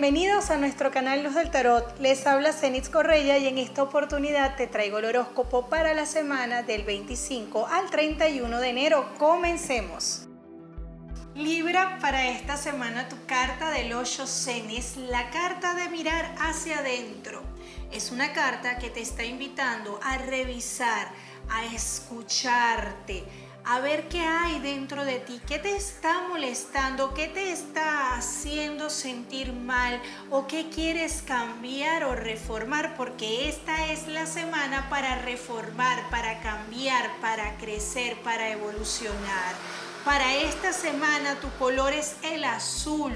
Bienvenidos a nuestro canal Luz del Tarot. Les habla Zenitz Correia y en esta oportunidad te traigo el horóscopo para la semana del 25 al 31 de enero. Comencemos. Libra, para esta semana tu carta del 8 Cenis, la carta de mirar hacia adentro. Es una carta que te está invitando a revisar, a escucharte, a ver qué hay dentro de ti, qué te está molestando, qué te está haciendo sentir mal o qué quieres cambiar o reformar, porque esta es la semana para reformar, para cambiar, para crecer, para evolucionar. Para esta semana tu color es el azul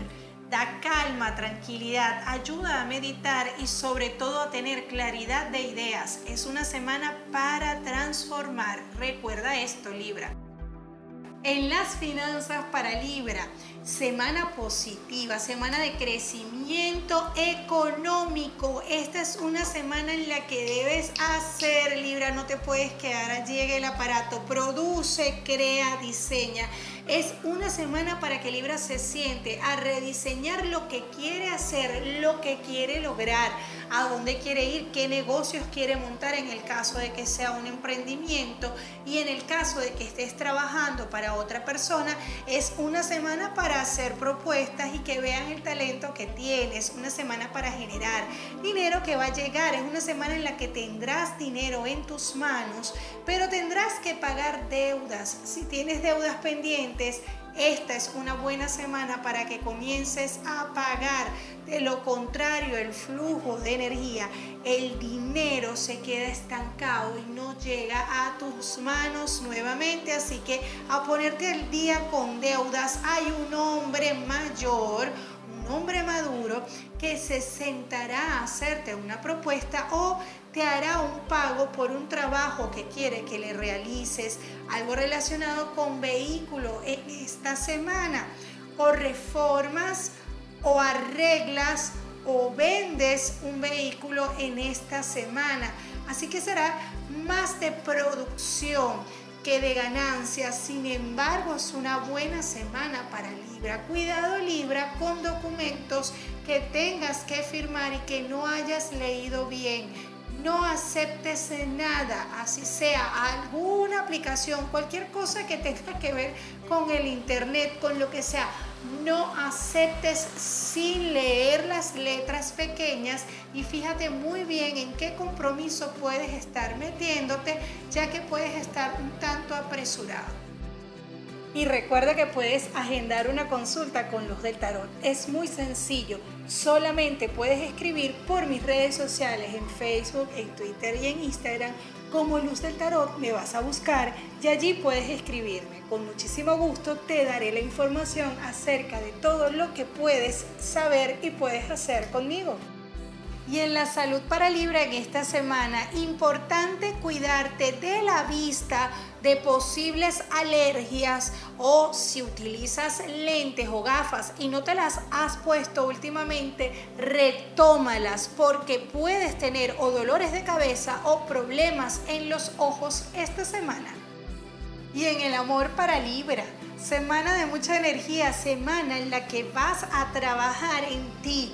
da calma, tranquilidad, ayuda a meditar y sobre todo a tener claridad de ideas. Es una semana para transformar. Recuerda esto, Libra. En las finanzas para Libra, semana positiva, semana de crecimiento económico. Esta es una semana en la que debes hacer, Libra, no te puedes quedar, llegue el aparato, produce, crea, diseña. Es una semana para que Libra se siente a rediseñar lo que quiere hacer, lo que quiere lograr, a dónde quiere ir, qué negocios quiere montar en el caso de que sea un emprendimiento y en el caso de que estés trabajando para otra persona, es una semana para hacer propuestas y que vean el talento que tienes, una semana para generar dinero que va a llegar, es una semana en la que tendrás dinero en tus manos, pero tendrás que pagar deudas. Si tienes deudas pendientes, esta es una buena semana para que comiences a pagar. De lo contrario, el flujo de energía, el dinero se queda estancado y no llega a tus manos nuevamente. Así que a ponerte el día con deudas, hay un hombre mayor hombre maduro que se sentará a hacerte una propuesta o te hará un pago por un trabajo que quiere que le realices, algo relacionado con vehículo en esta semana, o reformas o arreglas o vendes un vehículo en esta semana. Así que será más de producción que de ganancias. Sin embargo, es una buena semana para Libra. Cuidado Libra con documentos que tengas que firmar y que no hayas leído bien. No aceptes nada, así sea alguna aplicación, cualquier cosa que tenga que ver con el internet, con lo que sea no aceptes sin leer las letras pequeñas y fíjate muy bien en qué compromiso puedes estar metiéndote, ya que puedes estar un tanto apresurado. Y recuerda que puedes agendar una consulta con los del tarot. Es muy sencillo. Solamente puedes escribir por mis redes sociales en Facebook, en Twitter y en Instagram como Luz del Tarot. Me vas a buscar y allí puedes escribirme. Con muchísimo gusto te daré la información acerca de todo lo que puedes saber y puedes hacer conmigo. Y en la salud para Libra en esta semana, importante cuidarte de la vista, de posibles alergias o si utilizas lentes o gafas y no te las has puesto últimamente, retómalas porque puedes tener o dolores de cabeza o problemas en los ojos esta semana. Y en el amor para Libra, semana de mucha energía, semana en la que vas a trabajar en ti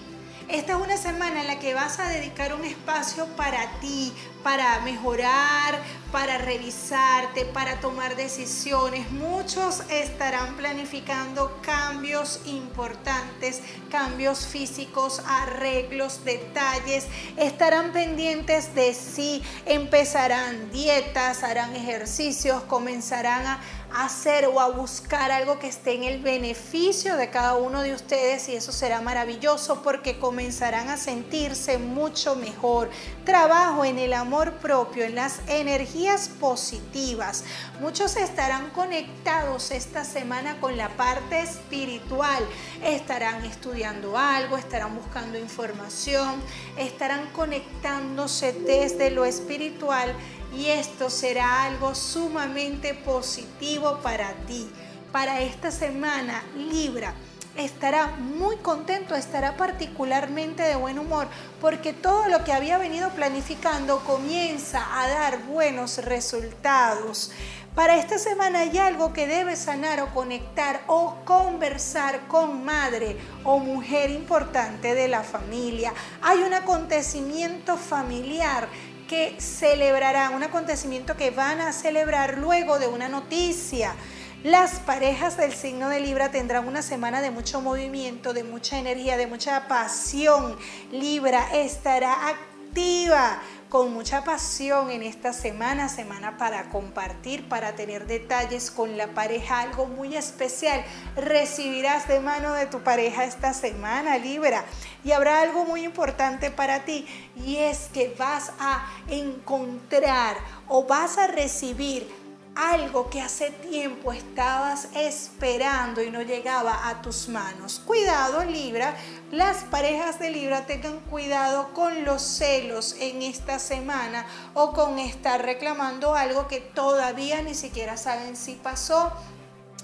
esta es una semana en la que vas a dedicar un espacio para ti, para mejorar, para revisarte, para tomar decisiones. Muchos estarán planificando cambios importantes, cambios físicos, arreglos, detalles. Estarán pendientes de sí, empezarán dietas, harán ejercicios, comenzarán a hacer o a buscar algo que esté en el beneficio de cada uno de ustedes y eso será maravilloso porque comenzarán a sentirse mucho mejor. Trabajo en el amor propio, en las energías positivas. Muchos estarán conectados esta semana con la parte espiritual. Estarán estudiando algo, estarán buscando información, estarán conectándose desde lo espiritual y esto será algo sumamente positivo para ti. Para esta semana, Libra estará muy contento, estará particularmente de buen humor, porque todo lo que había venido planificando comienza a dar buenos resultados. Para esta semana hay algo que debes sanar o conectar o conversar con madre o mujer importante de la familia. Hay un acontecimiento familiar que celebrarán, un acontecimiento que van a celebrar luego de una noticia. Las parejas del signo de Libra tendrán una semana de mucho movimiento, de mucha energía, de mucha pasión. Libra estará activa con mucha pasión en esta semana, semana para compartir, para tener detalles con la pareja, algo muy especial. Recibirás de mano de tu pareja esta semana, Libra. Y habrá algo muy importante para ti y es que vas a encontrar o vas a recibir algo que hace tiempo estabas esperando y no llegaba a tus manos. Cuidado Libra, las parejas de Libra tengan cuidado con los celos en esta semana o con estar reclamando algo que todavía ni siquiera saben si pasó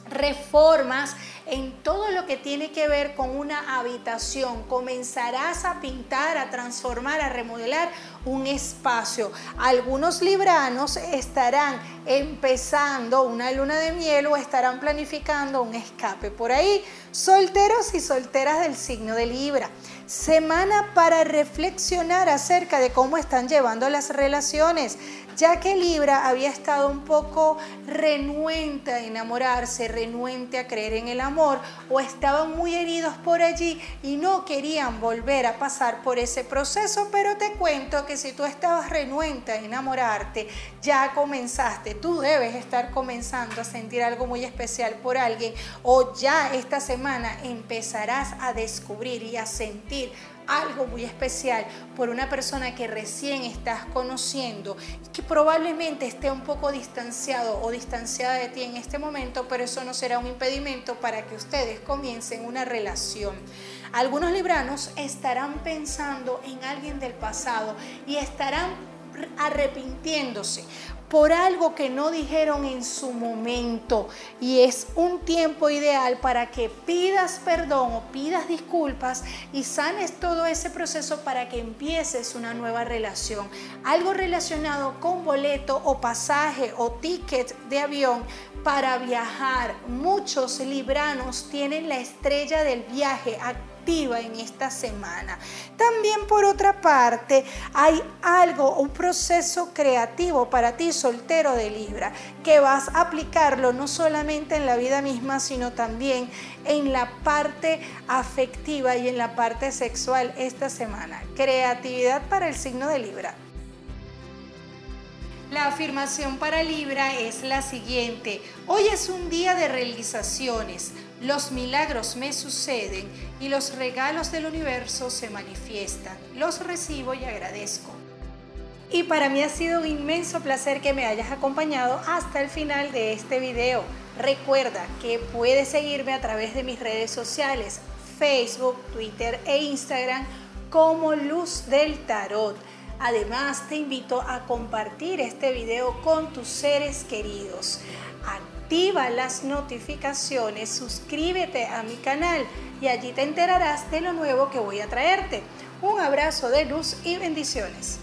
reformas en todo lo que tiene que ver con una habitación. Comenzarás a pintar, a transformar, a remodelar un espacio. Algunos libranos estarán empezando una luna de miel o estarán planificando un escape por ahí. Solteros y solteras del signo de Libra. Semana para reflexionar acerca de cómo están llevando las relaciones ya que Libra había estado un poco renuente a enamorarse, renuente a creer en el amor, o estaban muy heridos por allí y no querían volver a pasar por ese proceso, pero te cuento que si tú estabas renuente a enamorarte, ya comenzaste, tú debes estar comenzando a sentir algo muy especial por alguien, o ya esta semana empezarás a descubrir y a sentir algo muy especial por una persona que recién estás conociendo, que probablemente esté un poco distanciado o distanciada de ti en este momento, pero eso no será un impedimento para que ustedes comiencen una relación. Algunos libranos estarán pensando en alguien del pasado y estarán arrepintiéndose por algo que no dijeron en su momento. Y es un tiempo ideal para que pidas perdón o pidas disculpas y sanes todo ese proceso para que empieces una nueva relación. Algo relacionado con boleto o pasaje o ticket de avión para viajar. Muchos libranos tienen la estrella del viaje en esta semana. También por otra parte hay algo, un proceso creativo para ti soltero de Libra, que vas a aplicarlo no solamente en la vida misma, sino también en la parte afectiva y en la parte sexual esta semana. Creatividad para el signo de Libra. La afirmación para Libra es la siguiente. Hoy es un día de realizaciones. Los milagros me suceden y los regalos del universo se manifiestan. Los recibo y agradezco. Y para mí ha sido un inmenso placer que me hayas acompañado hasta el final de este video. Recuerda que puedes seguirme a través de mis redes sociales, Facebook, Twitter e Instagram como Luz del Tarot. Además, te invito a compartir este video con tus seres queridos. Activa las notificaciones, suscríbete a mi canal y allí te enterarás de lo nuevo que voy a traerte. Un abrazo de luz y bendiciones.